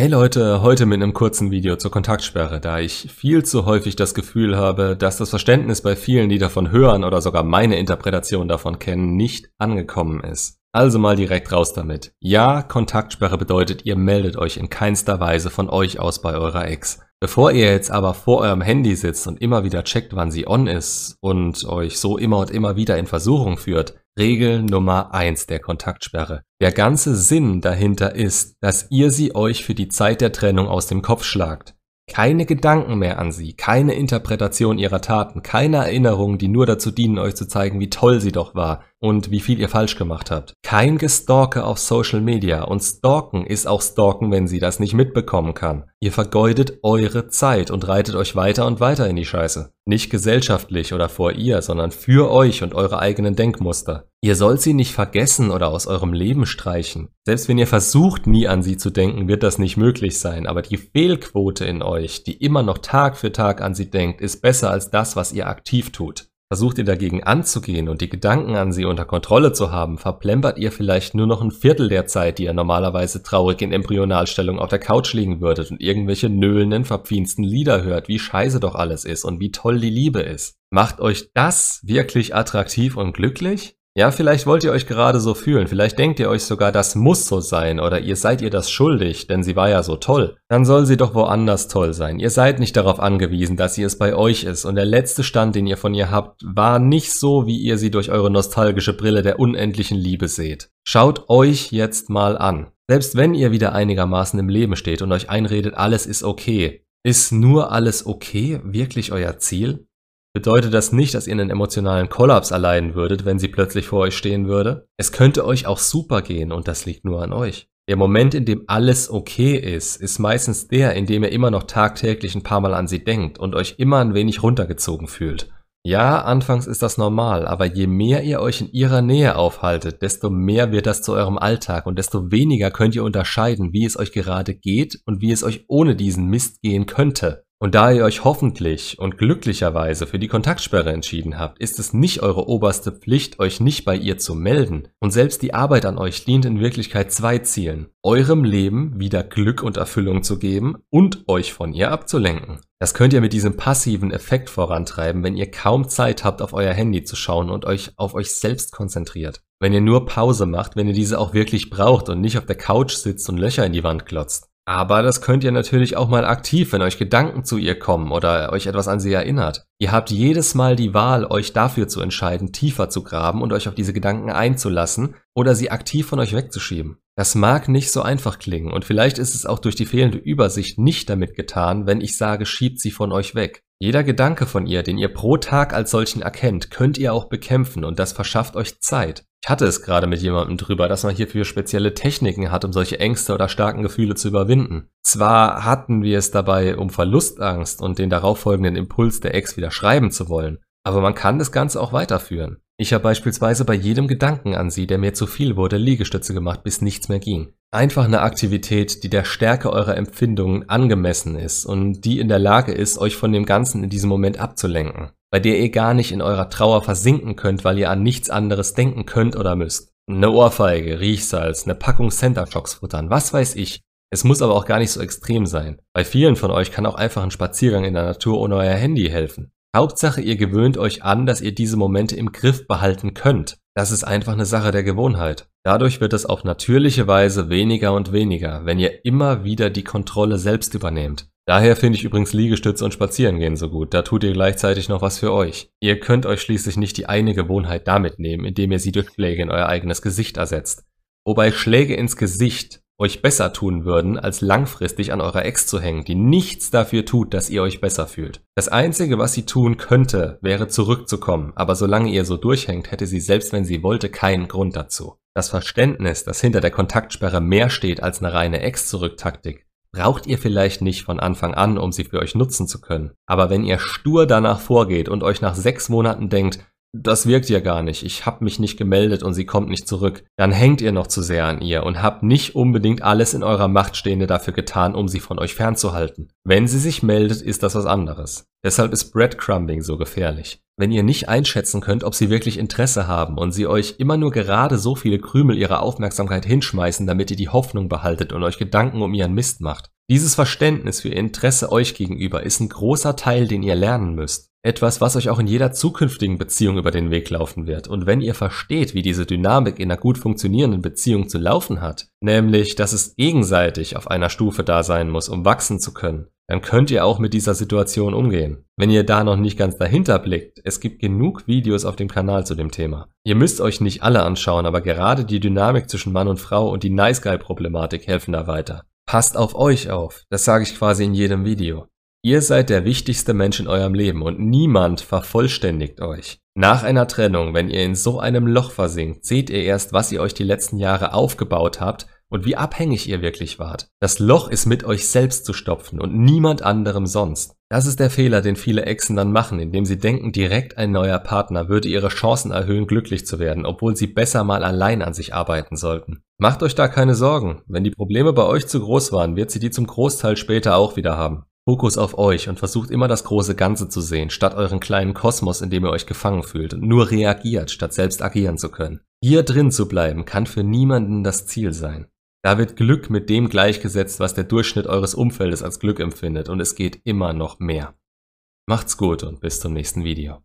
Hey Leute, heute mit einem kurzen Video zur Kontaktsperre, da ich viel zu häufig das Gefühl habe, dass das Verständnis bei vielen, die davon hören oder sogar meine Interpretation davon kennen, nicht angekommen ist. Also mal direkt raus damit. Ja, Kontaktsperre bedeutet, ihr meldet euch in keinster Weise von euch aus bei eurer Ex. Bevor ihr jetzt aber vor eurem Handy sitzt und immer wieder checkt, wann sie on ist und euch so immer und immer wieder in Versuchung führt, Regel Nummer eins der Kontaktsperre. Der ganze Sinn dahinter ist, dass ihr sie euch für die Zeit der Trennung aus dem Kopf schlagt. Keine Gedanken mehr an sie, keine Interpretation ihrer Taten, keine Erinnerungen, die nur dazu dienen, euch zu zeigen, wie toll sie doch war und wie viel ihr falsch gemacht habt. Kein Gestalke auf Social Media und Stalken ist auch Stalken, wenn sie das nicht mitbekommen kann. Ihr vergeudet eure Zeit und reitet euch weiter und weiter in die Scheiße. Nicht gesellschaftlich oder vor ihr, sondern für euch und eure eigenen Denkmuster. Ihr sollt sie nicht vergessen oder aus eurem Leben streichen. Selbst wenn ihr versucht, nie an sie zu denken, wird das nicht möglich sein, aber die Fehlquote in euch, die immer noch Tag für Tag an sie denkt, ist besser als das, was ihr aktiv tut. Versucht ihr dagegen anzugehen und die Gedanken an sie unter Kontrolle zu haben, verplempert ihr vielleicht nur noch ein Viertel der Zeit, die ihr normalerweise traurig in Embryonalstellung auf der Couch liegen würdet und irgendwelche nöhlenden, verpfiensten Lieder hört, wie scheiße doch alles ist und wie toll die Liebe ist. Macht euch das wirklich attraktiv und glücklich? Ja, vielleicht wollt ihr euch gerade so fühlen, vielleicht denkt ihr euch sogar, das muss so sein oder ihr seid ihr das schuldig, denn sie war ja so toll. Dann soll sie doch woanders toll sein. Ihr seid nicht darauf angewiesen, dass sie es bei euch ist und der letzte Stand, den ihr von ihr habt, war nicht so, wie ihr sie durch eure nostalgische Brille der unendlichen Liebe seht. Schaut euch jetzt mal an. Selbst wenn ihr wieder einigermaßen im Leben steht und euch einredet, alles ist okay, ist nur alles okay wirklich euer Ziel? Bedeutet das nicht, dass ihr einen emotionalen Kollaps erleiden würdet, wenn sie plötzlich vor euch stehen würde? Es könnte euch auch super gehen und das liegt nur an euch. Der Moment, in dem alles okay ist, ist meistens der, in dem ihr immer noch tagtäglich ein paar Mal an sie denkt und euch immer ein wenig runtergezogen fühlt. Ja, anfangs ist das normal, aber je mehr ihr euch in ihrer Nähe aufhaltet, desto mehr wird das zu eurem Alltag und desto weniger könnt ihr unterscheiden, wie es euch gerade geht und wie es euch ohne diesen Mist gehen könnte. Und da ihr euch hoffentlich und glücklicherweise für die Kontaktsperre entschieden habt, ist es nicht eure oberste Pflicht, euch nicht bei ihr zu melden. Und selbst die Arbeit an euch dient in Wirklichkeit zwei Zielen. Eurem Leben wieder Glück und Erfüllung zu geben und euch von ihr abzulenken. Das könnt ihr mit diesem passiven Effekt vorantreiben, wenn ihr kaum Zeit habt, auf euer Handy zu schauen und euch auf euch selbst konzentriert. Wenn ihr nur Pause macht, wenn ihr diese auch wirklich braucht und nicht auf der Couch sitzt und Löcher in die Wand glotzt. Aber das könnt ihr natürlich auch mal aktiv, wenn euch Gedanken zu ihr kommen oder euch etwas an sie erinnert. Ihr habt jedes Mal die Wahl, euch dafür zu entscheiden, tiefer zu graben und euch auf diese Gedanken einzulassen oder sie aktiv von euch wegzuschieben. Das mag nicht so einfach klingen und vielleicht ist es auch durch die fehlende Übersicht nicht damit getan, wenn ich sage, schiebt sie von euch weg. Jeder Gedanke von ihr, den ihr pro Tag als solchen erkennt, könnt ihr auch bekämpfen und das verschafft euch Zeit. Ich hatte es gerade mit jemandem drüber, dass man hierfür spezielle Techniken hat, um solche Ängste oder starken Gefühle zu überwinden. Zwar hatten wir es dabei um Verlustangst und den darauffolgenden Impuls der Ex wieder schreiben zu wollen, aber man kann das Ganze auch weiterführen. Ich habe beispielsweise bei jedem Gedanken an sie, der mir zu viel wurde, Liegestütze gemacht, bis nichts mehr ging. Einfach eine Aktivität, die der Stärke eurer Empfindungen angemessen ist und die in der Lage ist, euch von dem Ganzen in diesem Moment abzulenken bei der ihr gar nicht in eurer Trauer versinken könnt, weil ihr an nichts anderes denken könnt oder müsst. Eine Ohrfeige, Riechsalz, eine Packung Center Shocks futtern, was weiß ich. Es muss aber auch gar nicht so extrem sein. Bei vielen von euch kann auch einfach ein Spaziergang in der Natur ohne euer Handy helfen. Hauptsache, ihr gewöhnt euch an, dass ihr diese Momente im Griff behalten könnt. Das ist einfach eine Sache der Gewohnheit. Dadurch wird es auf natürliche Weise weniger und weniger, wenn ihr immer wieder die Kontrolle selbst übernehmt. Daher finde ich übrigens Liegestütze und Spazierengehen so gut, da tut ihr gleichzeitig noch was für euch. Ihr könnt euch schließlich nicht die eine Gewohnheit damit nehmen, indem ihr sie durch Schläge in euer eigenes Gesicht ersetzt. Wobei Schläge ins Gesicht euch besser tun würden, als langfristig an eurer Ex zu hängen, die nichts dafür tut, dass ihr euch besser fühlt. Das Einzige, was sie tun könnte, wäre zurückzukommen, aber solange ihr so durchhängt, hätte sie selbst wenn sie wollte keinen Grund dazu. Das Verständnis, dass hinter der Kontaktsperre mehr steht als eine reine Ex-Zurücktaktik, braucht ihr vielleicht nicht von Anfang an, um sie für euch nutzen zu können. Aber wenn ihr stur danach vorgeht und euch nach sechs Monaten denkt, das wirkt ja gar nicht, ich habe mich nicht gemeldet und sie kommt nicht zurück, dann hängt ihr noch zu sehr an ihr und habt nicht unbedingt alles in eurer Macht Stehende dafür getan, um sie von euch fernzuhalten. Wenn sie sich meldet, ist das was anderes. Deshalb ist Breadcrumbing so gefährlich. Wenn ihr nicht einschätzen könnt, ob sie wirklich Interesse haben und sie euch immer nur gerade so viele Krümel ihrer Aufmerksamkeit hinschmeißen, damit ihr die Hoffnung behaltet und euch Gedanken um ihren Mist macht. Dieses Verständnis für ihr Interesse euch gegenüber ist ein großer Teil, den ihr lernen müsst. Etwas, was euch auch in jeder zukünftigen Beziehung über den Weg laufen wird. Und wenn ihr versteht, wie diese Dynamik in einer gut funktionierenden Beziehung zu laufen hat, nämlich, dass es gegenseitig auf einer Stufe da sein muss, um wachsen zu können, dann könnt ihr auch mit dieser Situation umgehen. Wenn ihr da noch nicht ganz dahinter blickt, es gibt genug Videos auf dem Kanal zu dem Thema. Ihr müsst euch nicht alle anschauen, aber gerade die Dynamik zwischen Mann und Frau und die Nice Guy Problematik helfen da weiter. Passt auf euch auf, das sage ich quasi in jedem Video. Ihr seid der wichtigste Mensch in eurem Leben und niemand vervollständigt euch. Nach einer Trennung, wenn ihr in so einem Loch versinkt, seht ihr erst, was ihr euch die letzten Jahre aufgebaut habt und wie abhängig ihr wirklich wart. Das Loch ist mit euch selbst zu stopfen und niemand anderem sonst. Das ist der Fehler, den viele Exen dann machen, indem sie denken, direkt ein neuer Partner würde ihre Chancen erhöhen, glücklich zu werden, obwohl sie besser mal allein an sich arbeiten sollten. Macht euch da keine Sorgen. Wenn die Probleme bei euch zu groß waren, wird sie die zum Großteil später auch wieder haben. Fokus auf euch und versucht immer das große Ganze zu sehen, statt euren kleinen Kosmos, in dem ihr euch gefangen fühlt und nur reagiert, statt selbst agieren zu können. Hier drin zu bleiben, kann für niemanden das Ziel sein. Da wird Glück mit dem gleichgesetzt, was der Durchschnitt eures Umfeldes als Glück empfindet und es geht immer noch mehr. Macht's gut und bis zum nächsten Video.